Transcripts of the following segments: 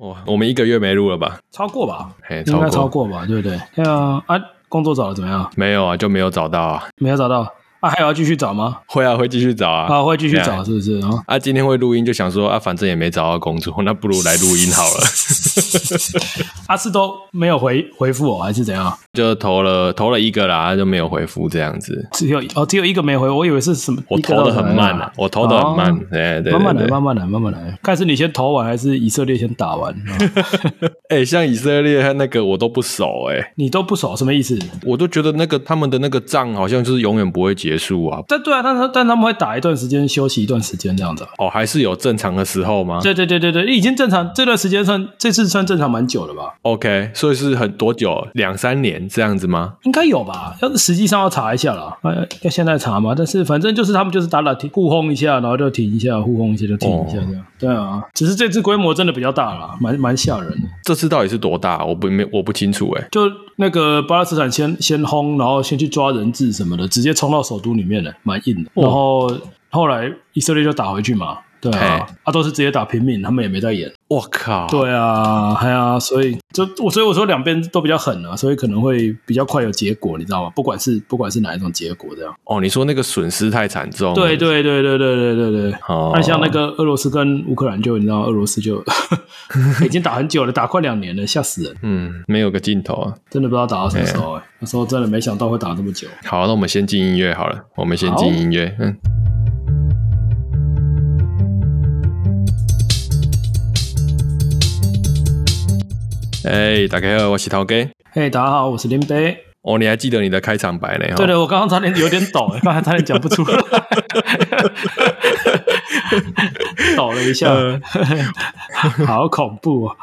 哇，我们一个月没录了吧？超过吧？嘿，应该超过吧？对不对？对啊，啊，工作找的怎么样？没有啊，就没有找到啊，没有找到。啊，还有要继续找吗？会啊，会继续找啊。啊，会继续找，是不是啊？啊，今天会录音，就想说啊，反正也没找到工作，那不如来录音好了。阿四都没有回回复我，还是怎样？就投了投了一个啦，就没有回复这样子。只有哦，只有一个没回，我以为是什么？我投的很慢啊，我投的很慢。对对，慢慢来，慢慢来，慢慢来。看是你先投完，还是以色列先打完？哎，像以色列和那个我都不熟哎，你都不熟，什么意思？我都觉得那个他们的那个仗好像就是永远不会结束啊。但对啊，但是但他们会打一段时间，休息一段时间这样子。哦，还是有正常的时候吗？对对对对对，已经正常，这段时间算这次算正常蛮久了吧？OK，所以是很多久？两三年这样子吗？应该有吧，要是实际上要查一下啦，要现在查嘛。但是反正就是他们就是打打停互轰一下，然后就停一下，互轰一下就停一下这样。哦、对啊，只是这次规模真的比较大了，蛮蛮吓人的。这次到底是多大？我不没我不清楚哎。就那个巴勒斯坦先先轰，然后先去抓人质什么的，直接冲到首都里面了，蛮硬的。然后后来以色列就打回去嘛。对啊，他都是直接打平民，他们也没在演。我靠！对啊，哎呀，所以就我所以我说两边都比较狠啊，所以可能会比较快有结果，你知道吗？不管是不管是哪一种结果，这样。哦，你说那个损失太惨重。对对对对对对对对。哦。那像那个俄罗斯跟乌克兰，就你知道，俄罗斯就 已经打很久了，打快两年了，吓死人。嗯，没有个尽头啊，真的不知道打到什么时候哎，那时候真的没想到会打这么久。好，那我们先进音乐好了，我们先进音乐，嗯。哎大家好，我是陶哥。嘿，hey, 大家好，我是林北。哦，你还记得你的开场白呢？对的，我刚刚差点有点抖，刚才差点讲不出来，抖了一下，好恐怖啊！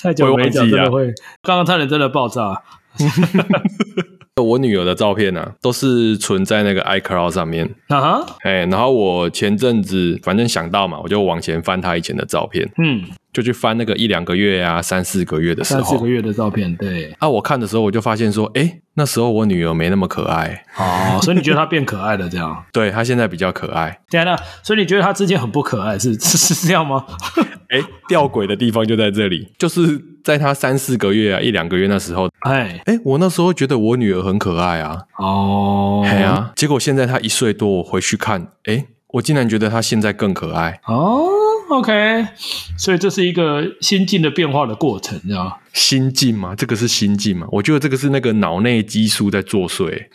太久没讲，真的会，刚刚差点真的爆炸。我女儿的照片呢、啊，都是存在那个 iCloud 上面啊哈，哎，然后我前阵子反正想到嘛，我就往前翻她以前的照片，嗯，就去翻那个一两个月啊，三四个月的时候，三四个月的照片，对。啊，我看的时候我就发现说，哎，那时候我女儿没那么可爱哦，所以你觉得她变可爱了这样？对，她现在比较可爱。对啊，所以你觉得她之前很不可爱，是是 是这样吗？哎，吊诡的地方就在这里，就是在她三四个月啊，一两个月那时候，哎哎，我那时候觉得我女儿很可爱啊，哦，哎呀，结果现在她一岁多，我回去看，哎，我竟然觉得她现在更可爱哦。OK，所以这是一个心境的变化的过程，知道吗？心境吗？这个是心境吗？我觉得这个是那个脑内激素在作祟。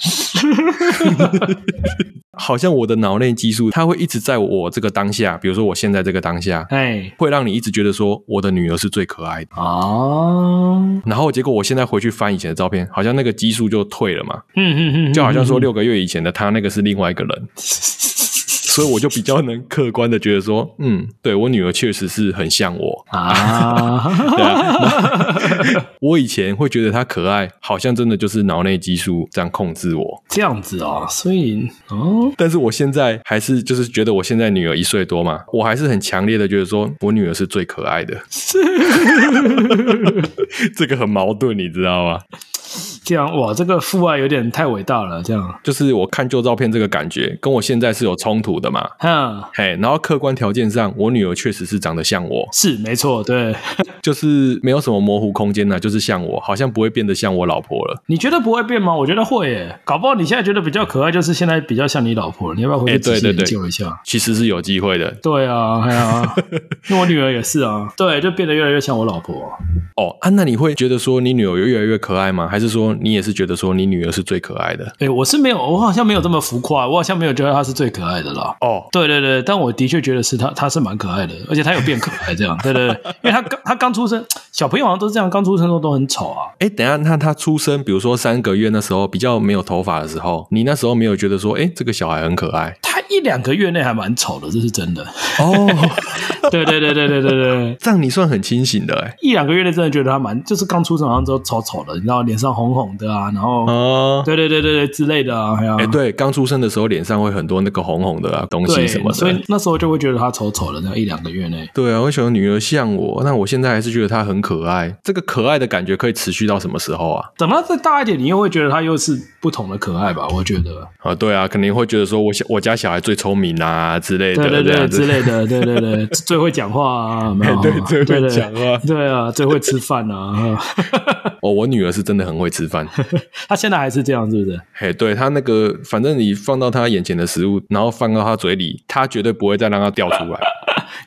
好像我的脑内激素，它会一直在我这个当下，比如说我现在这个当下，哎，会让你一直觉得说我的女儿是最可爱的哦。然后结果我现在回去翻以前的照片，好像那个激素就退了嘛。嗯嗯嗯，就好像说六个月以前的他那个是另外一个人。所以我就比较能客观的觉得说，嗯，对，我女儿确实是很像我啊。对啊，我以前会觉得她可爱，好像真的就是脑内激素这样控制我。这样子哦，所以哦，但是我现在还是就是觉得我现在女儿一岁多嘛，我还是很强烈的觉得说我女儿是最可爱的。这个很矛盾，你知道吗？这样哇，这个父爱有点太伟大了。这样就是我看旧照片这个感觉，跟我现在是有冲突的嘛。嗯，嘿，然后客观条件上，我女儿确实是长得像我，是没错，对，就是没有什么模糊空间呢，就是像我，好像不会变得像我老婆了。你觉得不会变吗？我觉得会耶，搞不好你现在觉得比较可爱，就是现在比较像你老婆了。你要不要回去仔细研究一下？其实是有机会的。对啊，哎呀，因为我女儿也是啊，对，就变得越来越像我老婆。哦，啊，那你会觉得说你女儿有越来越可爱吗？还是说？你也是觉得说你女儿是最可爱的？哎、欸，我是没有，我好像没有这么浮夸，我好像没有觉得她是最可爱的啦。哦，对对对，但我的确觉得是她，她是蛮可爱的，而且她有变可爱这样。对对对，因为她刚她刚出生，小朋友好像都是这样，刚出生的时候都很丑啊。哎、欸，等一下，那她出生，比如说三个月那时候比较没有头发的时候，你那时候没有觉得说，哎、欸，这个小孩很可爱？她一两个月内还蛮丑的，这是真的。哦，对对对对对对对，这样你算很清醒的哎。一两个月内真的觉得他蛮，就是刚出生好像都丑丑的，你知道，脸上红红的啊，然后。哦，对对对对对之类的啊，哎、欸，对，刚出生的时候脸上会很多那个红红的啊东西什么的，所以那时候就会觉得他丑丑的，那一两个月内。对啊，我喜欢女儿像我，那我现在还是觉得她很可爱。这个可爱的感觉可以持续到什么时候啊？等到再大一点，你又会觉得她又是不同的可爱吧？我觉得啊，对啊，肯定会觉得说我小我家小孩最聪明啊之类的，对对对，之类的，对对对，最会讲话啊，没有？对，最会讲话，对啊，最会吃饭啊。哦，我女儿是真的很会吃饭，她现在还是这样，是不是？嘿，对，她那个，反正你放到她眼前的食物，然后放到她嘴里，她绝对不会再让它掉出来。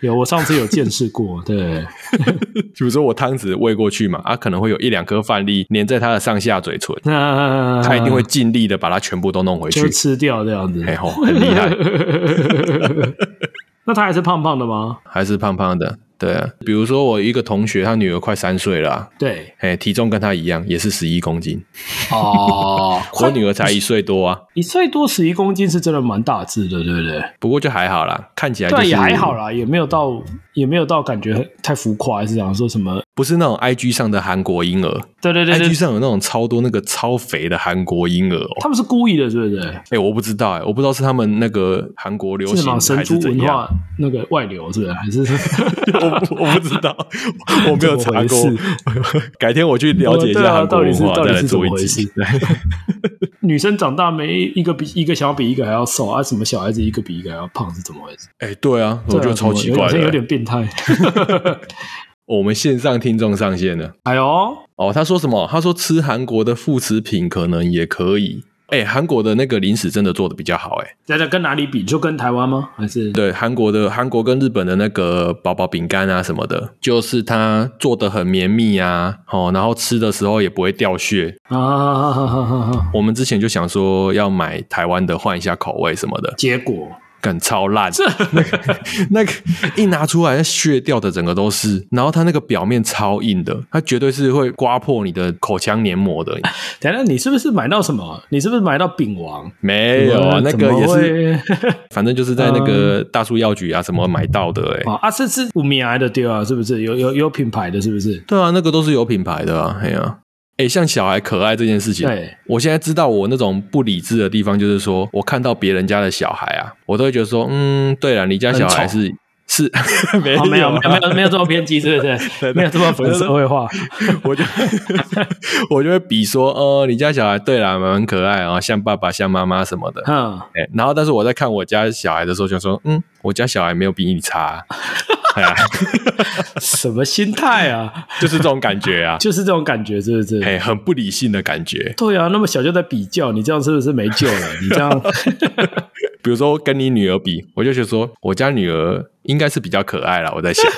有，我上次有见识过，对。比如说我汤匙喂过去嘛，啊，可能会有一两颗饭粒粘在它的上下嘴唇，那它、一定会尽力的把它全部都弄回去，吃掉这样子，哎吼，很厉害。那它还是胖胖的吗？还是胖胖的。对啊，比如说我一个同学，他女儿快三岁了，啊，对，哎，体重跟他一样，也是十一公斤。哦，我女儿才一岁多啊，一岁多十一公斤是真的蛮大只的，对不对？不过就还好啦，看起来，就是，对也还好啦，也没有到也没有到感觉太浮夸，还是这样说什么？不是那种 IG 上的韩国婴儿，对对对，对，IG 上有那种超多那个超肥的韩国婴儿，哦，他们是故意的，是不是？哎，我不知道，哎，我不知道是他们那个韩国流行还是怎样，神猪文化那个外流，是不是？还是 我 我不知道。我没有查过，改天我去了解一下韩国文化，再来做一集。女生长大没一个比一个想要比一个还要瘦啊？什么小孩子一个比一个还要胖是怎么回事？哎，对啊，我觉得超奇怪的，有点变态。我们线上听众上线了，哎呦，哦，他说什么？他说吃韩国的副食品可能也可以。哎，韩国的那个零食真的做的比较好，哎，大家跟哪里比？就跟台湾吗？还是对韩国的韩国跟日本的那个宝宝饼干啊什么的，就是它做的很绵密啊，哦，然后吃的时候也不会掉屑啊。我们之前就想说要买台湾的换一下口味什么的，结果。感超烂，那个那个一拿出来，那血掉的整个都是，然后它那个表面超硬的，它绝对是会刮破你的口腔黏膜的。等下，你是不是买到什么？你是不是买到饼王？没有啊，那个也是，反正就是在那个大树药局啊什么买到的、欸。哎、嗯，啊，是是五米来的对啊，是不是有有有品牌的？是不是？对啊，那个都是有品牌的啊，哎呀、啊。哎，像小孩可爱这件事情，对，我现在知道我那种不理智的地方，就是说我看到别人家的小孩啊，我都会觉得说，嗯，对了，你家小孩是是 没有、哦、没有没有没有这么偏激，是不是？对对没有这么粉社会化，我就我就会比说，呃，你家小孩对了，蛮可爱啊，像爸爸像妈妈什么的，嗯，哎，然后但是我在看我家小孩的时候，就说，嗯，我家小孩没有比你差。哎呀，什么心态啊？就是这种感觉啊，就是这种感觉，是不是？哎，很不理性的感觉。对啊，那么小就在比较，你这样是不是没救了？你这样，比如说跟你女儿比，我就觉得说，我家女儿应该是比较可爱了。我在想。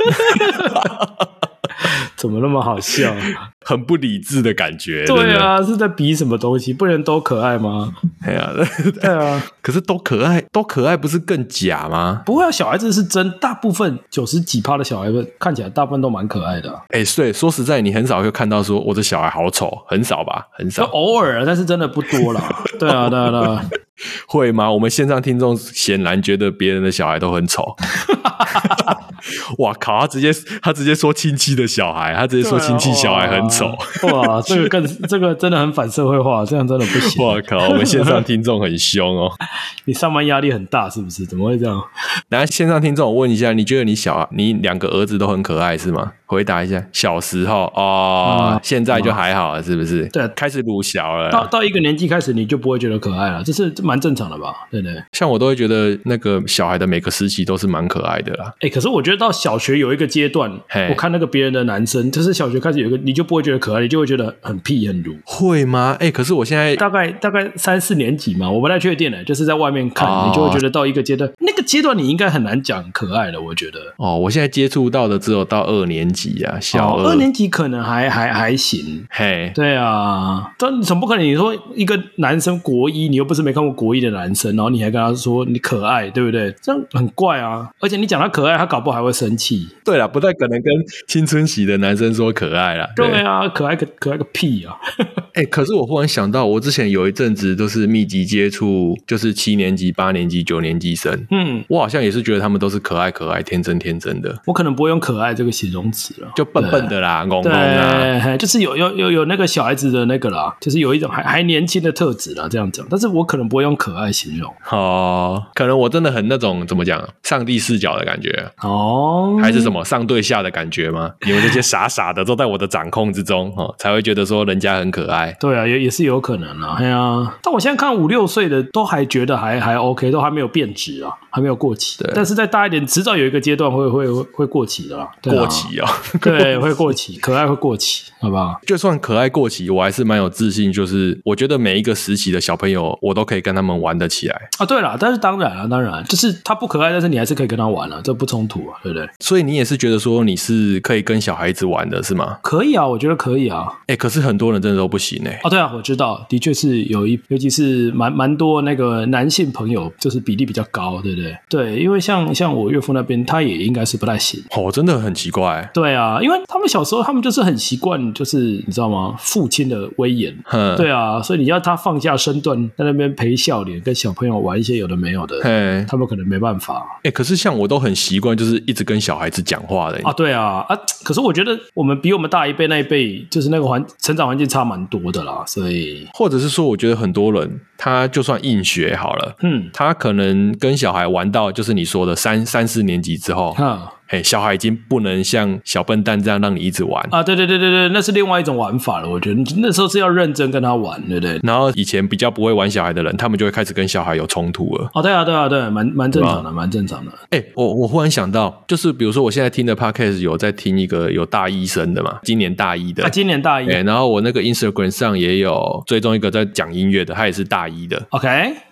怎么那么好笑？很不理智的感觉。对啊，是在比什么东西？不能都可爱吗？哎呀，对啊。可是都可爱，都可爱不是更假吗？不会啊，小孩子是真，大部分九十几趴的小孩子看起来大部分都蛮可爱的。哎，对，说实在，你很少会看到说我的小孩好丑，很少吧？很少，偶尔，但是真的不多啦。对啊，对啊，对啊。会吗？我们线上听众显然觉得别人的小孩都很丑。哇靠！他直接他直接说亲戚的小孩，他直接说亲戚小孩很丑。哇，这个更这个真的很反社会化，这样真的不行。哇靠！我们线上听众很凶哦。你上班压力很大是不是？怎么会这样？来，线上听众，我问一下，你觉得你小你两个儿子都很可爱是吗？回答一下，小时候哦、嗯，现在就还好了，是不是？对，开始鲁小了。到到一个年纪开始，你就不会觉得可爱了，这是蛮正常的吧？对不对？像我都会觉得那个小孩的每个时期都是蛮可爱的啦。哎、欸，可是我觉得到小学有一个阶段，我看那个别人的男生，就是小学开始有一个，你就不会觉得可爱，你就会觉得很屁很鲁。会吗？哎、欸，可是我现在大概大概三四年级嘛，我不太确定呢，就是在外面看，哦、你就会觉得到一个阶段，那个阶段你应该很难讲可爱了。我觉得哦，我现在接触到的只有到二年级啊，小。二年级可能还还还行，嘿，对啊，但总不可能你说一个男生国一，你又不是没看过国一的男生，然后你还跟他说你可爱，对不对？这样很怪啊！而且你讲他可爱，他搞不好还会生气。对啦，不太可能跟青春期的男生说可爱啦。对，对啊，可爱个可爱个屁啊！哎、欸，可是我忽然想到，我之前有一阵子都是密集接触，就是七年级、八年级、九年级生，嗯，我好像也是觉得他们都是可爱、可爱、天真、天真的。我可能不会用可爱这个形容词，就笨笨的啦，懵懵的，就是有有有有那个小孩子的那个啦，就是有一种还还年轻的特质啦，这样讲。但是我可能不会用可爱形容哦，可能我真的很那种怎么讲，上帝视角的感觉哦，还是什么上对下的感觉吗？你们这些傻傻的都在我的掌控之中哦，才会觉得说人家很可爱。对啊，也也是有可能啊，哎呀，但我现在看五六岁的都还觉得还还 OK，都还没有变质啊，还没有过期。对，但是再大一点，迟早有一个阶段会会会会过期的啦。过期啊，对，会过期，可爱会过期，好不好？就算可爱过期，我还是蛮有自信，就是我觉得每一个时期的小朋友，我都可以跟他们玩得起来啊。对了，但是当然了，当然就是他不可爱，但是你还是可以跟他玩了，这不冲突啊，对不对？所以你也是觉得说你是可以跟小孩子玩的是吗？可以啊，我觉得可以啊。哎，可是很多人真的都不行哎。哦，对啊，我知道，的确是有一，尤其是蛮蛮多那个男性朋友，就是比例比较高，对不对？对，因为像像我岳父那边，他也应该是不太行。哦，真的很奇怪。对啊，因为他们小时候，他们就是很习惯，就是你知道吗？父亲的威严。嗯。对啊，所以你要他放下身段，在那边陪笑脸，跟小朋友玩一些有的没有的，嘿他们可能没办法。哎，可是像我都很习惯，就是一直跟小孩子讲话的。啊，对啊，啊，可是我觉得我们比我们大一辈那一辈，就是那个环成长环境差蛮多的啦，所以或者是说，我觉得很多人他就算硬学好了，嗯，他可能跟小孩玩到就是你说的三三四年级之后，哈。嘿，小孩已经不能像小笨蛋这样让你一直玩啊！对对对对对，那是另外一种玩法了。我觉得那时候是要认真跟他玩，对不对？然后以前比较不会玩小孩的人，他们就会开始跟小孩有冲突了。哦，对啊，对啊，对，蛮蛮正常的，蛮正常的。哎，我我忽然想到，就是比如说我现在听的 podcast 有在听一个有大医生的嘛，今年大一的，啊，今年大一。哎，然后我那个 Instagram 上也有追踪一个在讲音乐的，他也是大一的。OK，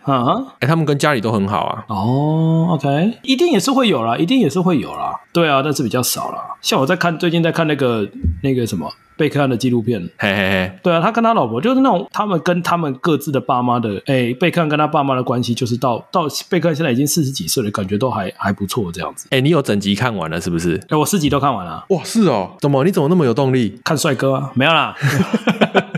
嗯，哎，他们跟家里都很好啊。哦，OK，一定也是会有啦，一定也是会有啦。对啊，但是比较。少了，像我在看最近在看那个那个什么贝克汉的纪录片，嘿嘿嘿，对啊，他跟他老婆就是那种他们跟他们各自的爸妈的，哎，贝克汉跟他爸妈的关系，就是到到贝克汉现在已经四十几岁了，感觉都还还不错这样子。哎，你有整集看完了是不是？哎，我四集都看完了。哇，是哦，怎么你怎么那么有动力？看帅哥啊？没有啦。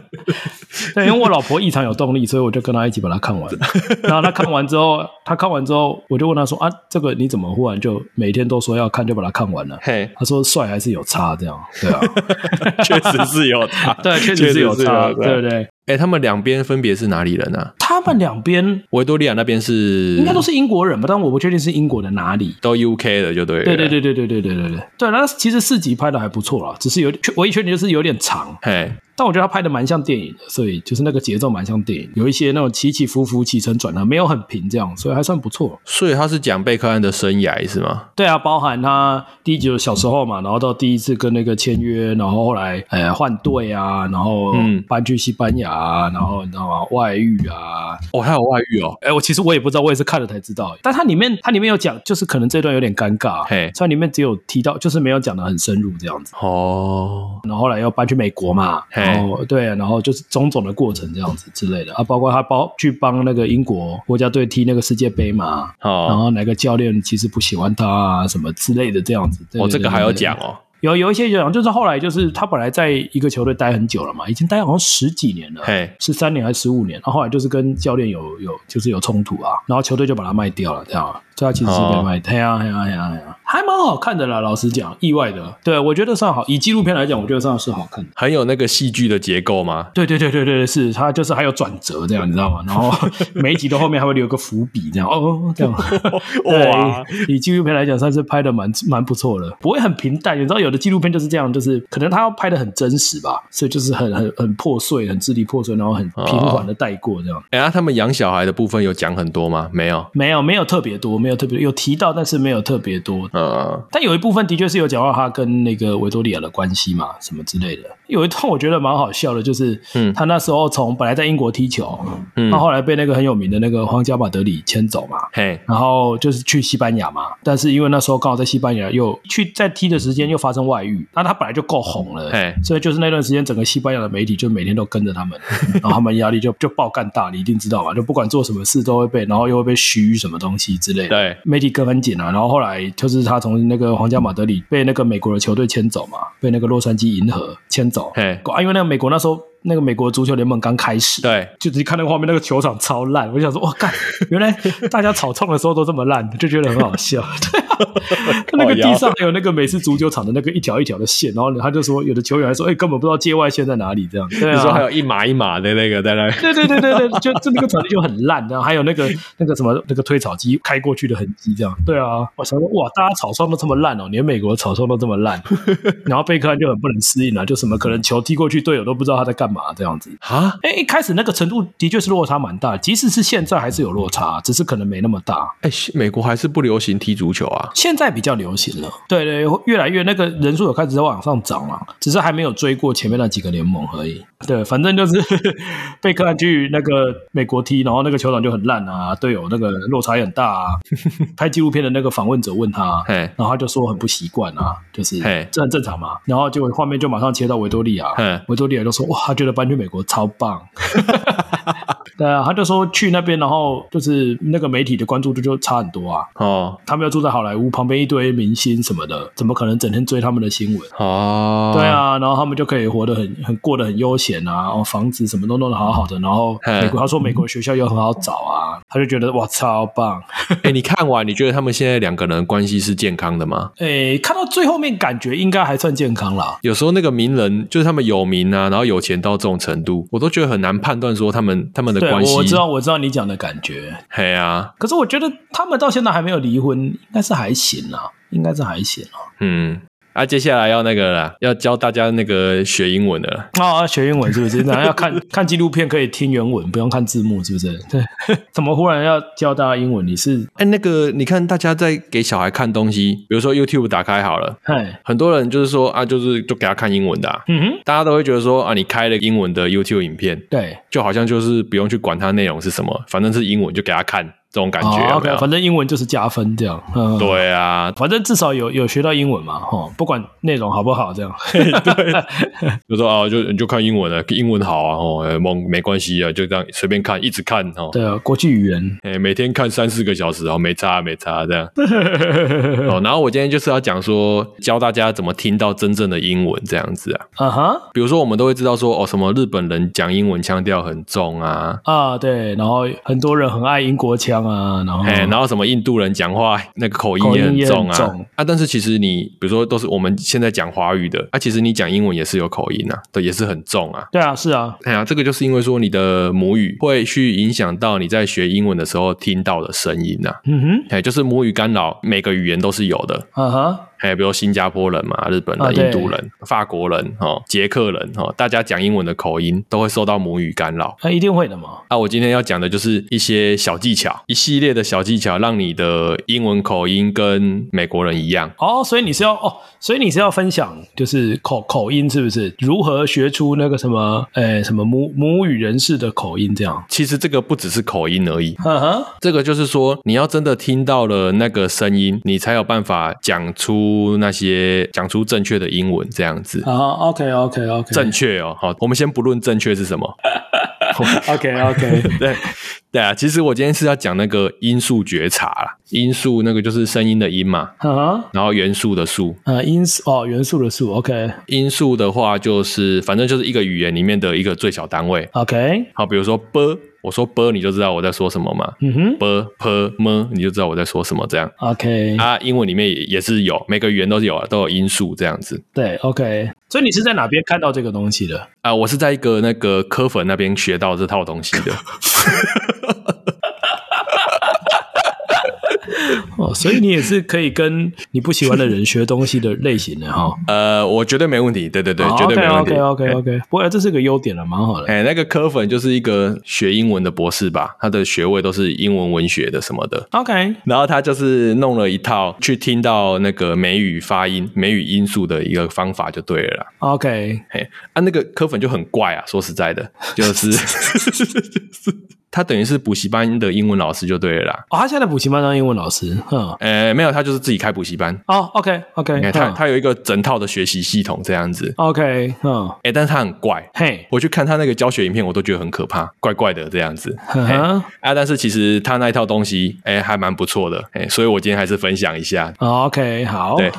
对，因为我老婆异常有动力，所以我就跟她一起把它看完。然后她看完之后，她看完之后，我就问她说：“啊，这个你怎么忽然就每天都说要看，就把它看完了？”嘿，她说：“帅还是有差，这样对啊，确实是有差，对，确实是有差，对不对？”哎，他们两边分别是哪里人啊？他们两边，维多利亚那边是应该都是英国人吧？但我不确定是英国的哪里，都 UK 的就对了。对对对对对对对对对。对，那其实四集拍的还不错啦，只是有唯一缺点就是有点长。嘿。但我觉得他拍的蛮像电影的，所以就是那个节奏蛮像电影，有一些那种起起伏伏、起承转合，没有很平这样，所以还算不错。所以他是讲贝克汉的生涯是吗？对啊，包含他第一集的小时候嘛，然后到第一次跟那个签约，然后后来呃换队啊，然后搬去西班牙啊，然后你知道吗？外遇啊，哦，还有外遇哦。哎，我其实我也不知道，我也是看了才知道。但它里面它里面有讲，就是可能这段有点尴尬，嘿，所以里面只有提到，就是没有讲的很深入这样子。哦，然后后来又搬去美国嘛，然后对啊，然后。就是种种的过程这样子之类的啊，包括他包去帮那个英国国家队踢那个世界杯嘛，哦，然后哪个教练其实不喜欢他啊，什么之类的这样子。哦，这个还要讲哦。有有一些讲，就是后来就是他本来在一个球队待很久了嘛，已经待好像十几年了，嘿，十三年还是十五年，然后后来就是跟教练有有就是有冲突啊，然后球队就把他卖掉了，这样。这其实是被卖，对啊，对啊，对啊，对啊，还蛮好看的啦。老实讲，意外的，对我觉得算好。以纪录片来讲，我觉得算是好看的。很有那个戏剧的结构吗？对对对对对，是它就是还有转折这样，你知道吗？然后每一集的后面还会留个伏笔，这样哦，这样。哇，以纪录片来讲，算是拍的蛮蛮不错的，不会很平淡。你知道，有的纪录片就是这样，就是可能他要拍的很真实吧，所以就是很很很破碎，很支离破碎，然后很平缓的带过这样。哎，那他们养小孩的部分有讲很多吗？没有，没有，没有特别多。没有特别有提到，但是没有特别多。嗯，但有一部分的确是有讲到他跟那个维多利亚的关系嘛，什么之类的。有一段我觉得蛮好笑的，就是，嗯，他那时候从本来在英国踢球，嗯，他后来被那个很有名的那个皇家马德里牵走嘛，嘿，然后就是去西班牙嘛。但是因为那时候刚好在西班牙又去在踢的时间又发生外遇，那他本来就够红了，嘿，所以就是那段时间整个西班牙的媒体就每天都跟着他们，然后他们压力就就爆干大，你一定知道嘛，就不管做什么事都会被，然后又会被嘘什么东西之类的，对。媒体跟很紧啊，然后后来就是他从那个皇家马德里被那个美国的球队牵走嘛，被那个洛杉矶银河牵走。嘿，啊，因为那个美国那时候。那个美国足球联盟刚开始，对，就直接看那个画面，那个球场超烂，我想说，哇，干，原来大家草创的时候都这么烂，就觉得很好笑。对啊，他那个地上还有那个美式足球场的那个一条一条的线，然后他就说，有的球员还说，哎、欸，根本不知道界外线在哪里，这样。对啊，你说还有一码一码的那个在那。对对对对对，就就那个场地就很烂，然后还有那个那个什么那个推草机开过去的痕迹，这样。对啊，我想说，哇，大家草创都这么烂哦，连美国草创都这么烂，然后贝克汉就很不能适应啊，就什么可能球踢过去，队友都不知道他在干嘛这样子啊。哎，一开始那个程度的确是落差蛮大，即使是现在还是有落差，只是可能没那么大。哎，美国还是不流行踢足球啊？现在比较流行了，对对，越来越那个人数有开始在往上涨了，只是还没有追过前面那几个联盟而已。对，反正就是 贝克汉去那个美国踢，然后那个球场就很烂啊，队友那个落差也很大啊。拍纪录片的那个访问者问他，然后他就说很不习惯啊，就是这很正常嘛。然后就画面就马上切到维多利亚，维多利亚就说哇，他觉得搬去美国超棒。对啊，他就说去那边，然后就是那个媒体的关注度就差很多啊。哦，他们要住在好莱坞旁边，一堆明星什么的，怎么可能整天追他们的新闻？哦，对啊，然后他们就可以活得很很过得很悠闲啊，然后房子什么都弄得好好的，然后美国他说美国学校又很好找啊，他就觉得哇超棒。哎，你看完你觉得他们现在两个人关系是健康的吗？哎，看到最后面感觉应该还算健康啦。有时候那个名人就是他们有名啊，然后有钱到这种程度，我都觉得很难判断说他们他们的。对，我知道，我知道你讲的感觉。嘿啊，可是我觉得他们到现在还没有离婚，应该是还行啊，应该是还行啊。嗯。啊，接下来要那个了，要教大家那个学英文的了。啊，学英文是不是？然后要看 看纪录片，可以听原文，不用看字幕，是不是？对。怎么忽然要教大家英文？你是？哎，那个，你看大家在给小孩看东西，比如说 YouTube 打开好了，嘿，很多人就是说啊，就是就给他看英文的啊。嗯哼。大家都会觉得说啊，你开了英文的 YouTube 影片，对，就好像就是不用去管它内容是什么，反正是英文就给他看。这种感觉有没有？反正英文就是加分这样。嗯，对啊，反正至少有有学到英文嘛，哈，不管内容好不好，这样。对，就说啊，就你就看英文了，英文好啊，哦，没没关系啊，就这样随便看，一直看哦。对啊，国际语言，哎，每天看三四个小时哦，没差没差这样。哦，然后我今天就是要讲说，教大家怎么听到真正的英文这样子啊。啊哈，比如说我们都会知道说，哦，什么日本人讲英文腔调很重啊。啊，对，然后很多人很爱英国腔。啊，然后，然后什么印度人讲话那个口音也很重啊，重啊，但是其实你比如说都是我们现在讲华语的啊，其实你讲英文也是有口音啊，对，也是很重啊。对啊，是啊，哎呀，这个就是因为说你的母语会去影响到你在学英文的时候听到的声音呐、啊。嗯哼，哎，就是母语干扰，每个语言都是有的。嗯哼。还有比如新加坡人嘛，日本人、印度人、法国人、哈、捷克人，哈，大家讲英文的口音都会受到母语干扰。那一定会的嘛。啊，我今天要讲的就是一些小技巧，一系列的小技巧，让你的英文口音跟美国人一样。哦，所以你是要哦，所以你是要分享，就是口口音是不是？如何学出那个什么，诶，什么母母语人士的口音？这样。其实这个不只是口音而已。嗯哼，这个就是说，你要真的听到了那个声音，你才有办法讲出。出那些讲出正确的英文这样子。啊，OK OK OK，正确哦，好，我们先不论正确是什么 ok ok 对对啊其实我今天是要讲那个音素觉察啦音素那个就是声音的音嘛然后元素的素。啊音素哦元素的素 ok 音素的话就是反正就是一个语言里面的一个最小单位。Ok 好比如说波我说波你就知道我在说什么嘛？嗯哼波啵么你就知道我在说什么这样。Ok 啊英文里面也也是有每个语言都是有啊都有音素这样子。对 ok 所以你是在哪边看到这个东西的？啊，我是在一个那个科粉那边学到这套东西的。哦，所以你也是可以跟你不喜欢的人学东西的类型的哈。呃，我绝对没问题，对对对，绝对没问题。OK OK OK，不过这是个优点了，蛮好的。哎，那个科粉就是一个学英文的博士吧，他的学位都是英文文学的什么的。OK，然后他就是弄了一套去听到那个美语发音、美语音素的一个方法就对了啦。OK，嘿，啊，那个科粉就很怪啊，说实在的，就是。他等于是补习班的英文老师就对了啦。哦，他现在补习班当英文老师，嗯，呃，没有，他就是自己开补习班。哦，OK，OK，他他有一个整套的学习系统这样子。OK，嗯，哎，但是他很怪，嘿，我去看他那个教学影片，我都觉得很可怕，怪怪的这样子。啊，但是其实他那一套东西，哎，还蛮不错的，哎，所以我今天还是分享一下。OK，好，对，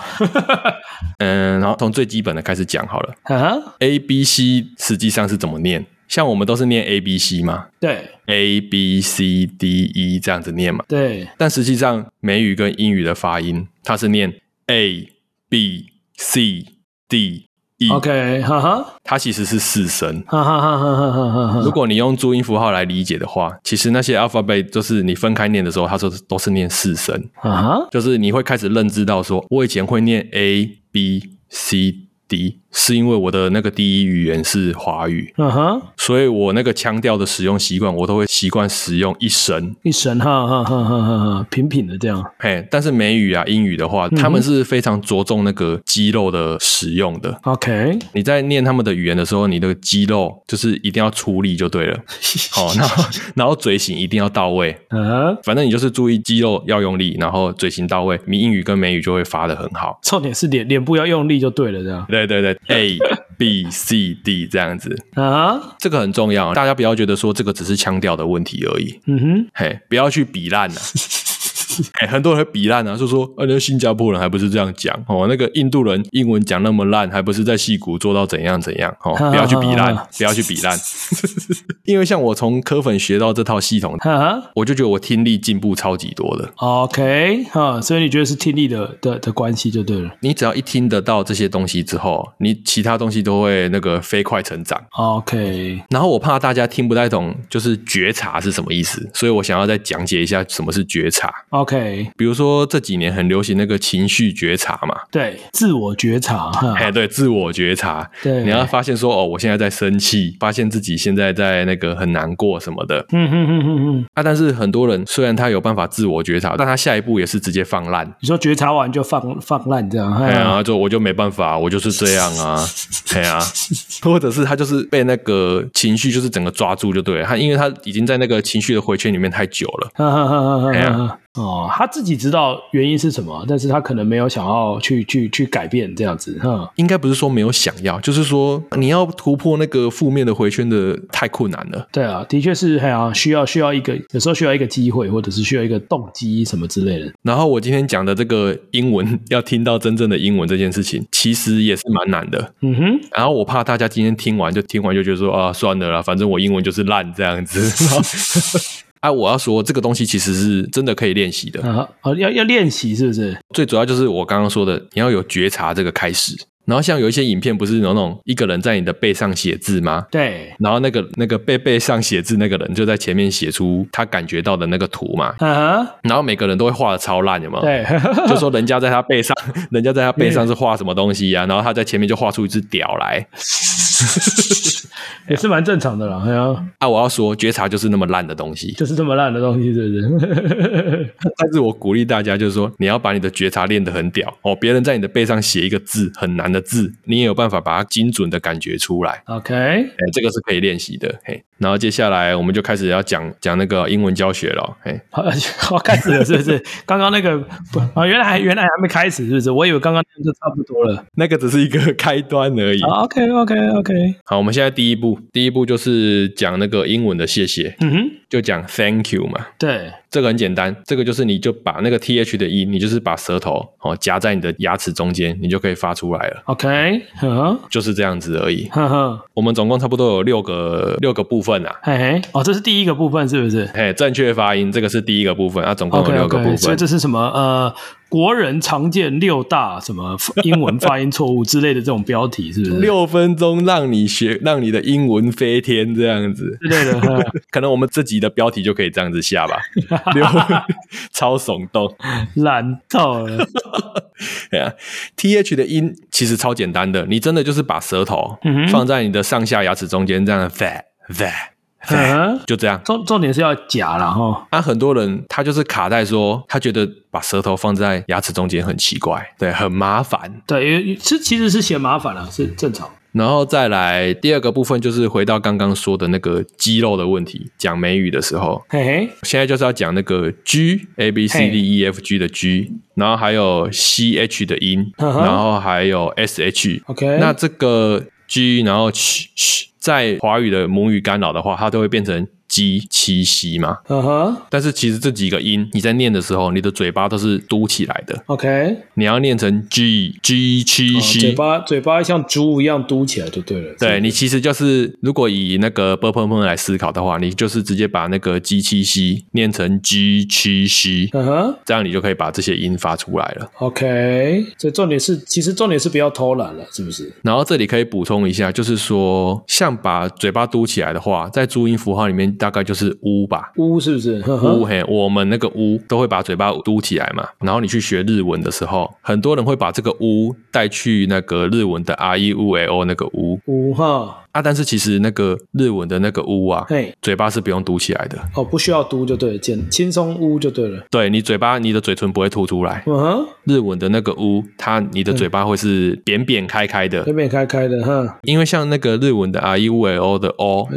嗯，然后从最基本的开始讲好了。啊，A B C 实际上是怎么念？像我们都是念 A B C 嘛，对，A B C D E 这样子念嘛，对。但实际上美语跟英语的发音，它是念 A B C D E。OK，哈哈，它其实是四声。哈哈哈哈哈哈。如果你用注音符号来理解的话，其实那些 alphabet 就是你分开念的时候，它说都是念四声。啊哈，就是你会开始认知到说，我以前会念 A B C D。是因为我的那个第一语言是华语，嗯哼，所以我那个腔调的使用习惯，我都会习惯使用一声一声，哈哈哈哈哈哈，平平的这样。嘿，但是美语啊、英语的话，他们是非常着重那个肌肉的使用的。OK，你在念他们的语言的时候，你的肌肉就是一定要出力就对了。好，然后然后嘴型一定要到位。嗯，反正你就是注意肌肉要用力，然后嘴型到位，你英语跟美语就会发的很好。重点是脸脸部要用力就对了，这样。对对对。A B C D 这样子啊，uh. 这个很重要，大家不要觉得说这个只是腔调的问题而已。嗯哼、uh，嘿、不要去比烂了。哎，很多人会比烂啊，就说啊，那新加坡人还不是这样讲哦，那个印度人英文讲那么烂，还不是在戏谷做到怎样怎样哦？不要去比烂，不要去比烂，因为像我从科粉学到这套系统，我就觉得我听力进步超级多的。OK，哈，所以你觉得是听力的的的关系就对了。你只要一听得到这些东西之后，你其他东西都会那个飞快成长。OK，然后我怕大家听不太懂，就是觉察是什么意思，所以我想要再讲解一下什么是觉察。OK，比如说这几年很流行那个情绪觉察嘛，对，自我觉察，哎，对，自我觉察，对，你要发现说，哦，我现在在生气，发现自己现在在那个很难过什么的，嗯哼哼哼哼，啊，但是很多人虽然他有办法自我觉察，但他下一步也是直接放烂。你说觉察完就放放烂这样，对啊，就我就没办法，我就是这样啊，对啊，或者是他就是被那个情绪就是整个抓住就对了，他因为他已经在那个情绪的回圈里面太久了，哈哈哈哈哈。哦，他自己知道原因是什么，但是他可能没有想要去去去改变这样子，哈，应该不是说没有想要，就是说你要突破那个负面的回圈的太困难了。对啊，的确是，还要需要需要一个，有时候需要一个机会，或者是需要一个动机什么之类的。然后我今天讲的这个英文，要听到真正的英文这件事情，其实也是蛮难的。嗯哼。然后我怕大家今天听完就听完就觉得说啊，算了啦，反正我英文就是烂这样子。啊，我要说这个东西其实是真的可以练习的啊！哦，要要练习是不是？最主要就是我刚刚说的，你要有觉察这个开始。然后像有一些影片，不是有那种一个人在你的背上写字吗？对。然后那个那个背背上写字那个人就在前面写出他感觉到的那个图嘛。嗯、uh。Huh. 然后每个人都会画的超烂，有没有？对。就说人家在他背上，人家在他背上是画什么东西呀、啊？然后他在前面就画出一只屌来。也是蛮正常的啦，哎呀，啊，我要说觉察就是那么烂的东西，就是这么烂的东西，是不是？但是我鼓励大家，就是说你要把你的觉察练得很屌哦。别人在你的背上写一个字很难的字，你也有办法把它精准的感觉出来。OK，哎，这个是可以练习的。嘿，然后接下来我们就开始要讲讲那个英文教学了。嘿，好，好，开始了，是不是？刚刚那个不啊，原来还原来还没开始，是不是？我以为刚刚就差不多了，那个只是一个 开端而已。OK，OK，OK。好，我们现在第一步，第一步就是讲那个英文的谢谢，嗯哼，就讲 Thank you 嘛。对，这个很简单，这个就是你就把那个 th 的音，你就是把舌头哦夹在你的牙齿中间，你就可以发出来了。OK，呵，就是这样子而已。呵呵，我们总共差不多有六个六个部分啊。嘿嘿，哦，这是第一个部分是不是？嘿，正确发音，这个是第一个部分啊，总共有六个部分。Okay, okay, 所以这是什么？呃。国人常见六大什么英文发音错误之类的这种标题是不是？六分钟让你学，让你的英文飞天这样子之类的，可能我们这集的标题就可以这样子下吧。六超耸动，懒到了。对啊，th 的音其实超简单的，你真的就是把舌头放在你的上下牙齿中间，这样 that that。嗯，就这样。重重点是要假了哈。啊，很多人他就是卡在说，他觉得把舌头放在牙齿中间很奇怪，对，很麻烦。对，因为这其实是嫌麻烦了，是正常。然后再来第二个部分，就是回到刚刚说的那个肌肉的问题。讲美语的时候，嘿嘿，现在就是要讲那个 G A B C D E F G 的 G，然后还有 C H 的音，然后还有 S H。OK，那这个 G，然后 Ch Ch，在华语的母语干扰的话，它都会变成。G 七夕嘛，嗯哼，但是其实这几个音你在念的时候，你的嘴巴都是嘟起来的。OK，你要念成 G G 七夕嘴巴嘴巴像猪一样嘟起来就对了。对，你其实就是如果以那个 b p m 来思考的话，你就是直接把那个 G 七夕念成 G 七夕嗯哼，这样你就可以把这些音发出来了。OK，所以重点是，其实重点是不要偷懒了，是不是？然后这里可以补充一下，就是说，像把嘴巴嘟起来的话，在注音符号里面。大概就是呜吧，呜是不是？呜嘿，我们那个呜都会把嘴巴嘟起来嘛。然后你去学日文的时候，很多人会把这个呜带去那个日文的 r e u a o 那个呜呜哈。啊，但是其实那个日文的那个呜啊，嘿，嘴巴是不用嘟起来的哦，不需要嘟就对了，简轻松呜就对了。对，你嘴巴，你的嘴唇不会凸出来。嗯哼，日文的那个乌，它你的嘴巴会是扁扁开开的，扁扁开开的哈。因为像那个日文的 R E U L O 的 O，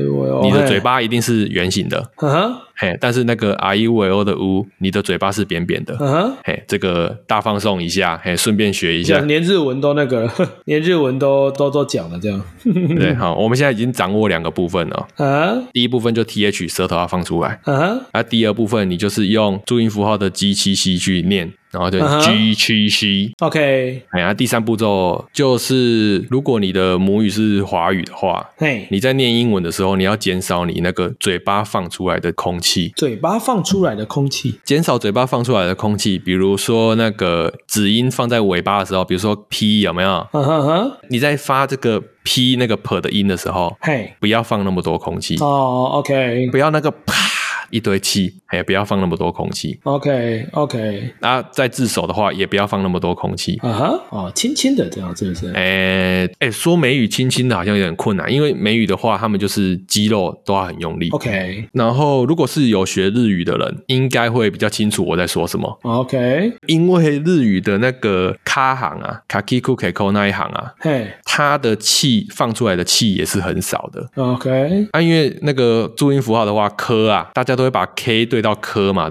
你的嘴巴一定是圆形的。嗯哼。嘿，但是那个 R U l o 的 U，你的嘴巴是扁扁的。嗯哼，嘿，这个大放送一下，嘿，顺便学一下。连日文都那个，连日文都都都讲了这样。对，好，我们现在已经掌握两个部分了。啊，第一部分就 T H 舌头要放出来。啊，啊，第二部分你就是用注音符号的 G 七 C 去念。然后就 G 七 C，OK。哎呀，第三步骤就是，如果你的母语是华语的话，嘿，你在念英文的时候，你要减少你那个嘴巴放出来的空气。嘴巴放出来的空气，减少嘴巴放出来的空气。比如说那个子音放在尾巴的时候，比如说 P 有没有？嗯哼哼。你在发这个 P 那个 P 的音的时候，嘿，不要放那么多空气。哦，OK。不要那个啪。一堆气，也不要放那么多空气。OK OK，那在自首的话，也不要放那么多空气。啊哈，哦，轻轻的这样是不是？哎哎，说美语轻轻的，好像有点困难，因为美语的话，他们就是肌肉都要很用力。OK，然后如果是有学日语的人，应该会比较清楚我在说什么。OK，因为日语的那个卡行啊，卡基库凯扣那一行啊，嘿，它的气放出来的气也是很少的。OK，啊，因为那个注音符号的话，科啊，大家都会把 K 对到科嘛，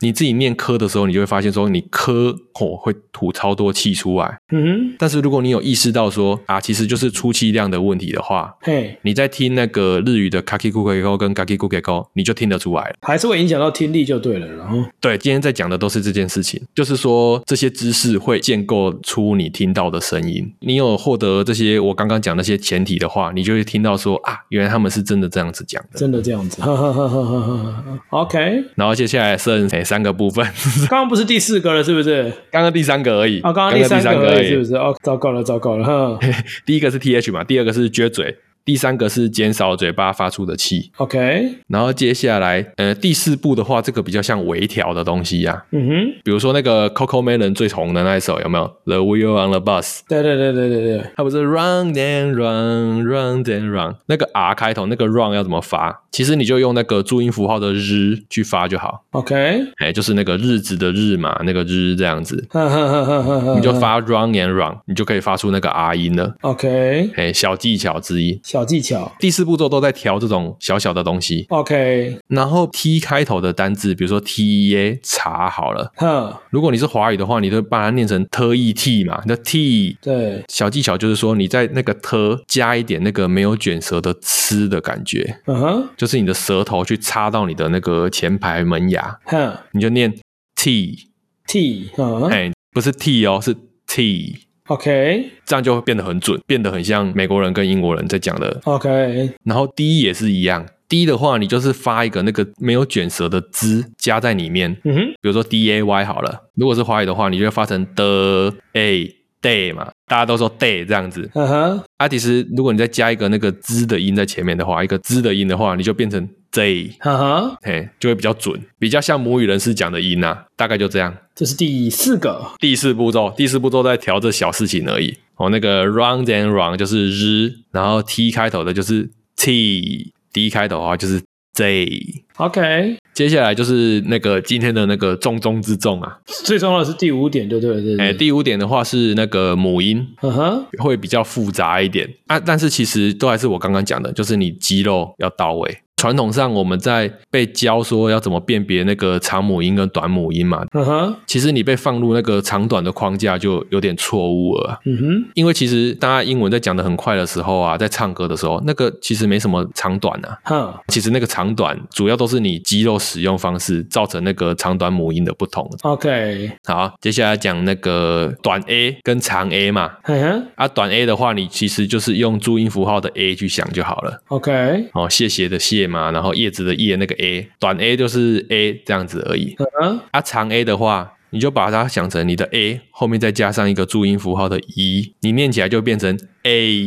你自己念科的时候，你就会发现说你科哦会吐超多气出来。嗯哼，但是如果你有意识到说啊，其实就是出气量的问题的话，嘿，你在听那个日语的 kaki kukeko 跟 kaki kukeko，你就听得出来了，还是会影响到听力就对了。然后，对，今天在讲的都是这件事情，就是说这些知识会建构出你听到的声音。你有获得这些我刚刚讲那些前提的话，你就会听到说啊，原来他们是真的这样子讲的，真的这样子。哈哈哈哈哈哈。OK，然后接下来剩诶三个部分，刚刚不是第四个了，是不是？刚刚第三个而已。啊，刚刚第三个而已，是不是？哦，糟糕了，糟糕了，哈。第一个是 TH 嘛，第二个是撅嘴。第三个是减少嘴巴发出的气，OK。然后接下来，呃，第四步的话，这个比较像微调的东西呀。嗯哼，比如说那个 CoComelon 最红的那一首有没有？The Wheel on the Bus。对对对对对对，它不是 Run and Run Run and Run 那个 R 开头那个 Run 要怎么发？其实你就用那个注音符号的日去发就好。OK，哎，就是那个日子的日嘛，那个日这样子。你就发 Run and Run，你就可以发出那个 R 音了。OK，哎，小技巧之一。小技巧，第四步骤都在调这种小小的东西。OK，然后 T 开头的单字，比如说 T E A 茶好了。哼，如果你是华语的话，你就把它念成 T E T 嘛，那 T。对，小技巧就是说你在那个 T 加一点那个没有卷舌的呲的感觉。嗯哼，就是你的舌头去插到你的那个前排门牙。哼，你就念 T T。嗯，哎，不是 T 哦，是 T。OK，这样就会变得很准，变得很像美国人跟英国人在讲的。OK，然后 D 也是一样，D 的话，你就是发一个那个没有卷舌的 “z” 加在里面。嗯哼，比如说 D A Y 好了，如果是华语的话，你就会发成的 A day 嘛，大家都说 day 这样子。嗯哼，啊，其实如果你再加一个那个 “z” 的音在前面的话，一个 “z” 的音的话，你就变成 day。哈哈，嘿，就会比较准，比较像母语人士讲的音啊，大概就这样。这是第四个，第四步骤，第四步骤在调这小事情而已。哦，那个 round and round 就是日，然后 t 开头的就是 t，d 开头的话就是 z。OK，接下来就是那个今天的那个重中之重啊，最重要的是第五点，对对对，对。哎，第五点的话是那个母音，嗯哼，会比较复杂一点啊，但是其实都还是我刚刚讲的，就是你肌肉要到位。传统上，我们在被教说要怎么辨别那个长母音跟短母音嘛。嗯哼，其实你被放入那个长短的框架就有点错误了。嗯哼，因为其实大家英文在讲的很快的时候啊，在唱歌的时候，那个其实没什么长短啊。哼，其实那个长短主要都是你肌肉使用方式造成那个长短母音的不同。OK，好，接下来讲那个短 A 跟长 A 嘛。嗯哼，啊，短 A 的话，你其实就是用注音符号的 A 去想就好了。OK，哦，谢谢的谢。嘛，然后叶子的叶那个 a 短 a 就是 a 这样子而已。嗯哼，啊，长 a 的话，你就把它想成你的 a 后面再加上一个注音符号的 e，你念起来就变成 a。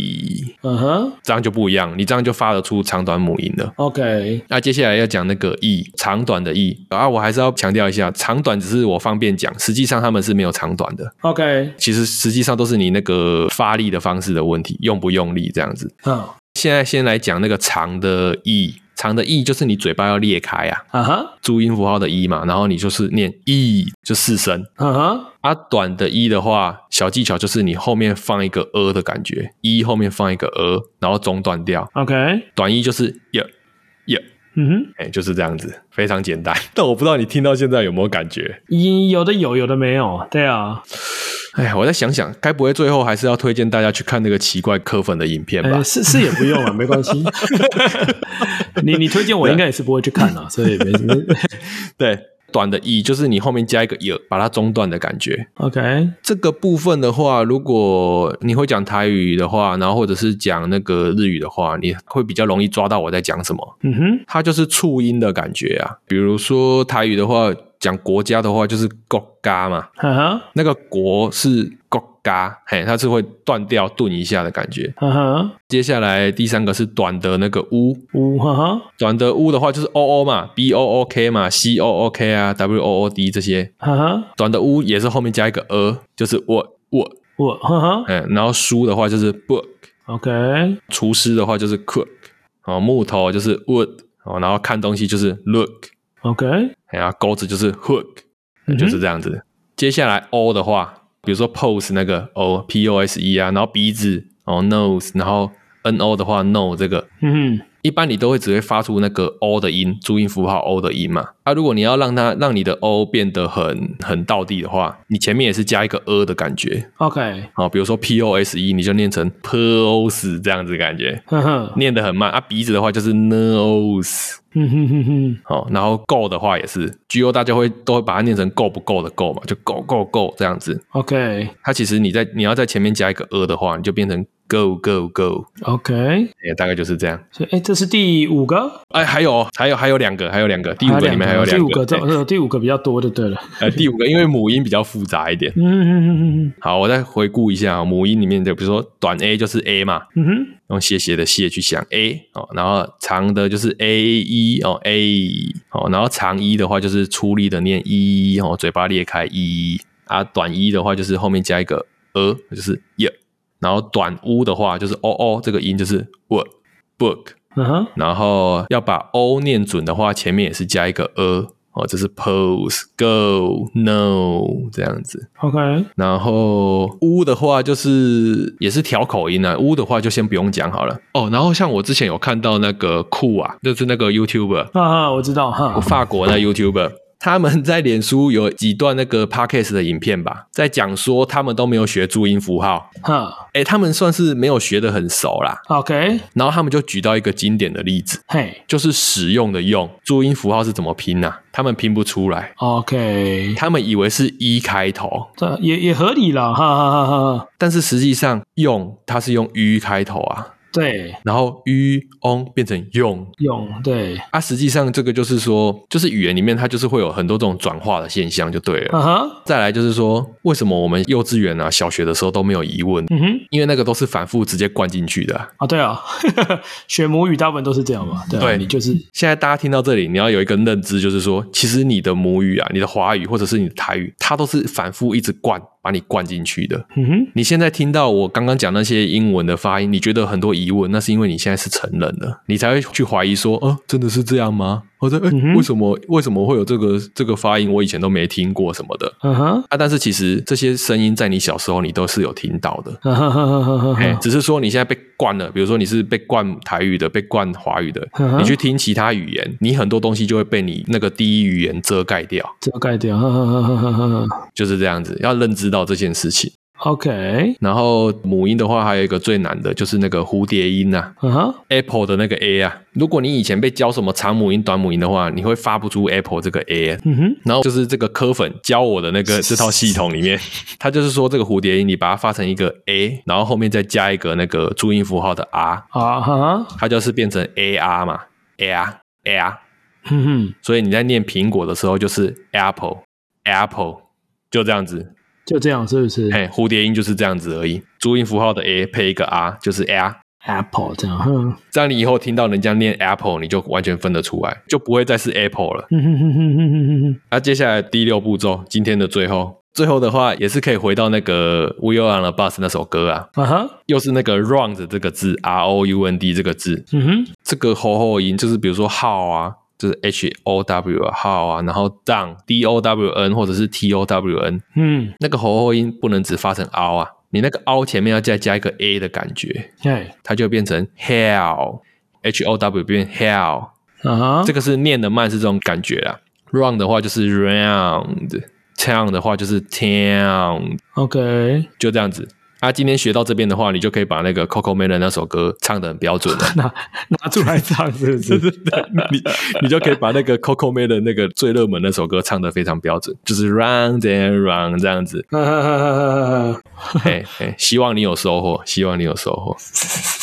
嗯哼，这样就不一样，你这样就发得出长短母音了。OK，那接下来要讲那个 e 长短的 e 啊，我还是要强调一下，长短只是我方便讲，实际上他们是没有长短的。OK，其实实际上都是你那个发力的方式的问题，用不用力这样子。嗯，现在先来讲那个长的 e。长的 e 就是你嘴巴要裂开啊，啊哈，注音符号的 e 嘛，然后你就是念 e 就四声，啊哈，啊短的 e 的话，小技巧就是你后面放一个 ㄊ 的感觉，e 后面放一个 ㄊ，然后中断掉，OK，短 e 就是呀呀，嗯哼，哎就是这样子，非常简单，但我不知道你听到现在有没有感觉，有的有，有的没有，对啊。哎呀，我再想想，该不会最后还是要推荐大家去看那个奇怪科粉的影片吧？欸、是是也不用啊，没关系。你你推荐我应该也是不会去看啊，所以没什么。对，短的 e 就是你后面加一个 e，把它中断的感觉。OK，这个部分的话，如果你会讲台语的话，然后或者是讲那个日语的话，你会比较容易抓到我在讲什么。嗯哼，它就是促音的感觉啊。比如说台语的话。讲国家的话就是国家嘛，那个国是国家，嘿，它是会断掉、顿一下的感觉。接下来第三个是短的那个 u，呜，哈哈，短的 u 的话就是 o o 嘛，b o o k 嘛，c o o k 啊，w o o d 这些。哈哈，短的 u 也是后面加一个 a，就是我我。我，哈哈，哎，然后书的话就是 book，OK，厨师的话就是 cook，哦，木头就是 wood，哦，然后看东西就是 look。OK，然后钩子就是 hook，、嗯、就是这样子。接下来 o 的话，比如说 pose 那个 o，p o s e 啊，然后鼻子哦 nose，然后 n o 的话 no 这个。一般你都会只会发出那个 o 的音，注音符号 o 的音嘛。啊，如果你要让它让你的 o 变得很很到地的话，你前面也是加一个 a 的感觉。OK，好，比如说 p o s e，你就念成 pose 这样子感觉，呵呵，念得很慢。啊，鼻子的话就是 nose，哼哼哼哼。好，然后 go 的话也是 g o，大家会都会把它念成够不够的够嘛，就 go go go 这样子。OK，它其实你在你要在前面加一个 a 的话，你就变成。Go go go，OK，、okay. 也大概就是这样。所以，哎，这是第五个。哎，还有，还有，还有两个，还有两个。第五个里面还有两个。第五个，这第五个比较多就对了。呃，第五个，因为母音比较复杂一点。嗯嗯嗯嗯。好，我再回顾一下母音里面的，比如说短 a 就是 a 嘛。嗯哼。用谢谢的谢去想 a 哦，然后长的就是 a 一哦 a 哦，然后长一的话就是出力的念一哦，嘴巴裂开一啊，短一的话就是后面加一个 a，就是 y。然后短 u 的话就是哦哦这个音就是 work book，嗯哼，然后要把 o 念准的话，前面也是加一个 a 哦，这是 pose go no 这样子，OK。然后 u 的话就是也是调口音啊，u 的话就先不用讲好了哦。然后像我之前有看到那个酷啊，就是那个 YouTuber，啊哈，我知道哈，法国那 YouTuber。他们在脸书有几段那个 podcast 的影片吧，在讲说他们都没有学注音符号，哈，哎，他们算是没有学得很熟啦。OK，然后他们就举到一个经典的例子，嘿，就是使用的用注音符号是怎么拼啊？他们拼不出来，OK，他们以为是一开头，这也也合理啦，哈哈哈哈。但是实际上用它是用 u 开头啊。对，然后 u on 变成用用，对啊，实际上这个就是说，就是语言里面它就是会有很多这种转化的现象，就对了。嗯哼，再来就是说，为什么我们幼稚园啊、小学的时候都没有疑问？嗯哼，因为那个都是反复直接灌进去的啊。啊对啊，学母语大部分都是这样嘛。对啊，对，你就是现在大家听到这里，你要有一个认知，就是说，其实你的母语啊、你的华语或者是你的台语，它都是反复一直灌。把你灌进去的。嗯哼，你现在听到我刚刚讲那些英文的发音，你觉得很多疑问，那是因为你现在是成人了，你才会去怀疑说，哦，真的是这样吗？或者，哎、欸，为什么为什么会有这个这个发音？我以前都没听过什么的。嗯哼，啊，但是其实这些声音在你小时候你都是有听到的。嗯哼哼哼哼哼，只是说你现在被惯了，比如说你是被惯台语的，被惯华语的，你去听其他语言，你很多东西就会被你那个第一语言遮盖掉，遮盖掉。呵呵呵呵呵呵，就是这样子，要认知到这件事情。OK，然后母音的话，还有一个最难的就是那个蝴蝶音呐、啊 uh huh.，Apple 的那个 A 啊。如果你以前被教什么长母音、短母音的话，你会发不出 Apple 这个 A。嗯哼，然后就是这个科粉教我的那个这套系统里面，他就是说这个蝴蝶音，你把它发成一个 A，然后后面再加一个那个注音符号的 R 啊哈，它就是变成 AR 嘛，AR AR。哼哼，所以你在念苹果的时候就是 Apple Apple，就这样子。就这样是不是？哎，蝴蝶音就是这样子而已。注音符号的 a 配一个 r，就是 air apple 这样。哼，这样你以后听到人家念 apple，你就完全分得出来，就不会再是 apple 了。嗯哼哼哼哼哼哼哼。那接下来第六步骤，今天的最后，最后的话也是可以回到那个 We Are on a Bus 那首歌啊。啊哈、uh，huh. 又是那个 round 这个字，r o u n d 这个字。嗯哼，这个喉后音就是比如说 how 啊。就是 H O W 啊，好啊，然后 down D O W N 或者是 T O W N，嗯，那个喉后音不能只发成凹啊，你那个凹前面要再加一个 A 的感觉，对，它就变成 hell H O W 变 hell，啊，这个是念的慢是这种感觉啦。round 的话就是 round，town 的话就是 town，OK，就这样子。啊，今天学到这边的话，你就可以把那个 CoComelon 那首歌唱的很标准了。拿 拿出来唱，是不是？你你就可以把那个 CoComelon 那个最热门那首歌唱的非常标准，就是 Round and Round 这样子。嘿嘿，希望你有收获，希望你有收获。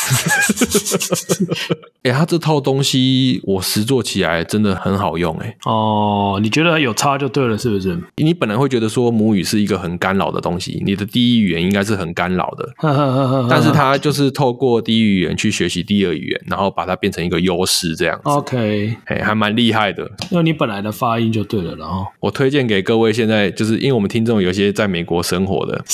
哎、欸，他这套东西我实做起来真的很好用哎、欸。哦，你觉得有差就对了，是不是？你本来会觉得说母语是一个很干扰的东西，你的第一语言应该是很干扰的。但是它就是透过第一语言去学习第二语言，然后把它变成一个优势这样子。OK，哎，还蛮厉害的。因为你本来的发音就对了，然后我推荐给各位，现在就是因为我们听众有些在美国生活的，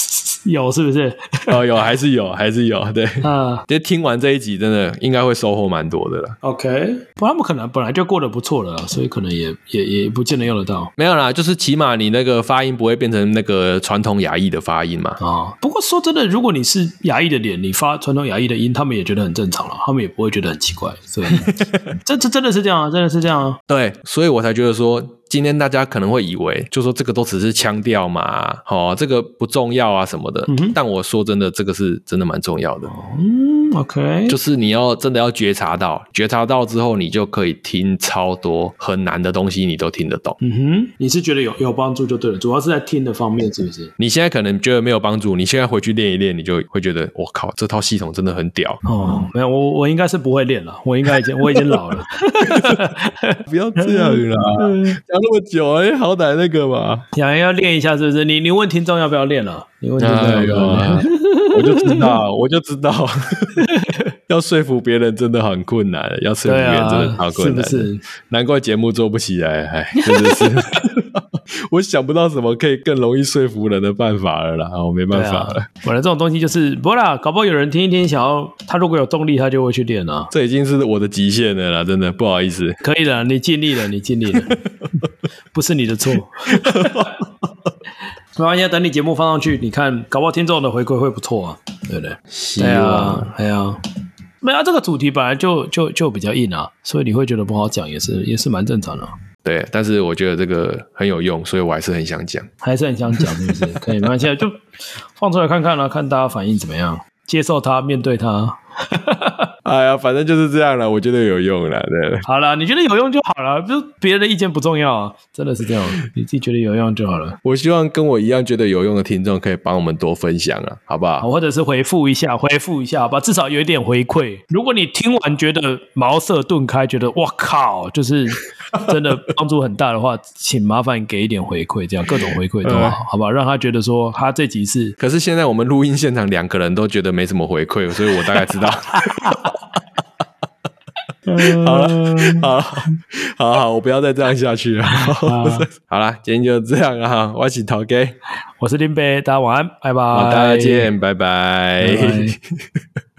有是不是？哦，有还是有还是有，对，嗯，就听完这一集真的应该会收获蛮多的了。OK，不，他们可能本来就过得不错了，所以可能也也也不见得用得到。没有啦，就是起码你那个发音不会变成那个传统亚裔的发音嘛。啊、哦，不过说真的，如果你是亚裔的脸，你发传统亚裔的音，他们也觉得很正常了，他们也不会觉得很奇怪。所以，这这真的是这样啊，真的是这样啊。对，所以我才觉得说。今天大家可能会以为，就说这个都只是腔调嘛，哦，这个不重要啊什么的。嗯、但我说真的，这个是真的蛮重要的。嗯，OK，就是你要真的要觉察到，觉察到之后，你就可以听超多很难的东西，你都听得懂。嗯哼，你是觉得有有帮助就对了，主要是在听的方面，是不是？你现在可能觉得没有帮助，你现在回去练一练，你就会觉得，我靠，这套系统真的很屌。哦，没有，我我应该是不会练了，我应该已经我已经老了。不要这样啦。那么久哎、欸，好歹那个嘛，想要练一下是不是？你你问听众要不要练了？你问听众要不要练？哎、我就知道，我就知道，要说服别人真的很困难，要说服别人真的好困难，啊、是不是？难怪节目做不起来，哎，真的是。我想不到什么可以更容易说服人的办法了啦，我没办法了。本来、啊、这种东西就是不啦，搞不好有人听一听，想要他如果有动力，他就会去练了。这已经是我的极限了啦，真的不好意思。可以了，你尽力了，你尽力了，不是你的错。没关系，等你节目放上去，你看，搞不好听众的回馈会不错啊，对不对？希望，哎呀，没有、啊、这个主题本来就就就比较硬啊，所以你会觉得不好讲，也是也是蛮正常的。对，但是我觉得这个很有用，所以我还是很想讲，还是很想讲，是不是？可以，没关系，就放出来看看啦，看大家反应怎么样，接受它，面对它。哎呀，反正就是这样了，我觉得有用了，对。好了，你觉得有用就好了，就别人的意见不重要啊，真的是这样，你自己觉得有用就好了。我希望跟我一样觉得有用的听众可以帮我们多分享啊，好不好？或者是回复一下，回复一下，好吧，至少有一点回馈。如果你听完觉得茅塞顿开，觉得哇靠，就是 真的帮助很大的话，请麻烦给一点回馈，这样各种回馈都好，嗯、好吧，让他觉得说他这集是。可是现在我们录音现场两个人都觉得没什么回馈，所以我大概知道。好了，好，好好，我不要再这样下去了。好了，今天就这样啊，我是陶哥，我是林北，大家晚安，拜拜，大家见，拜拜。拜拜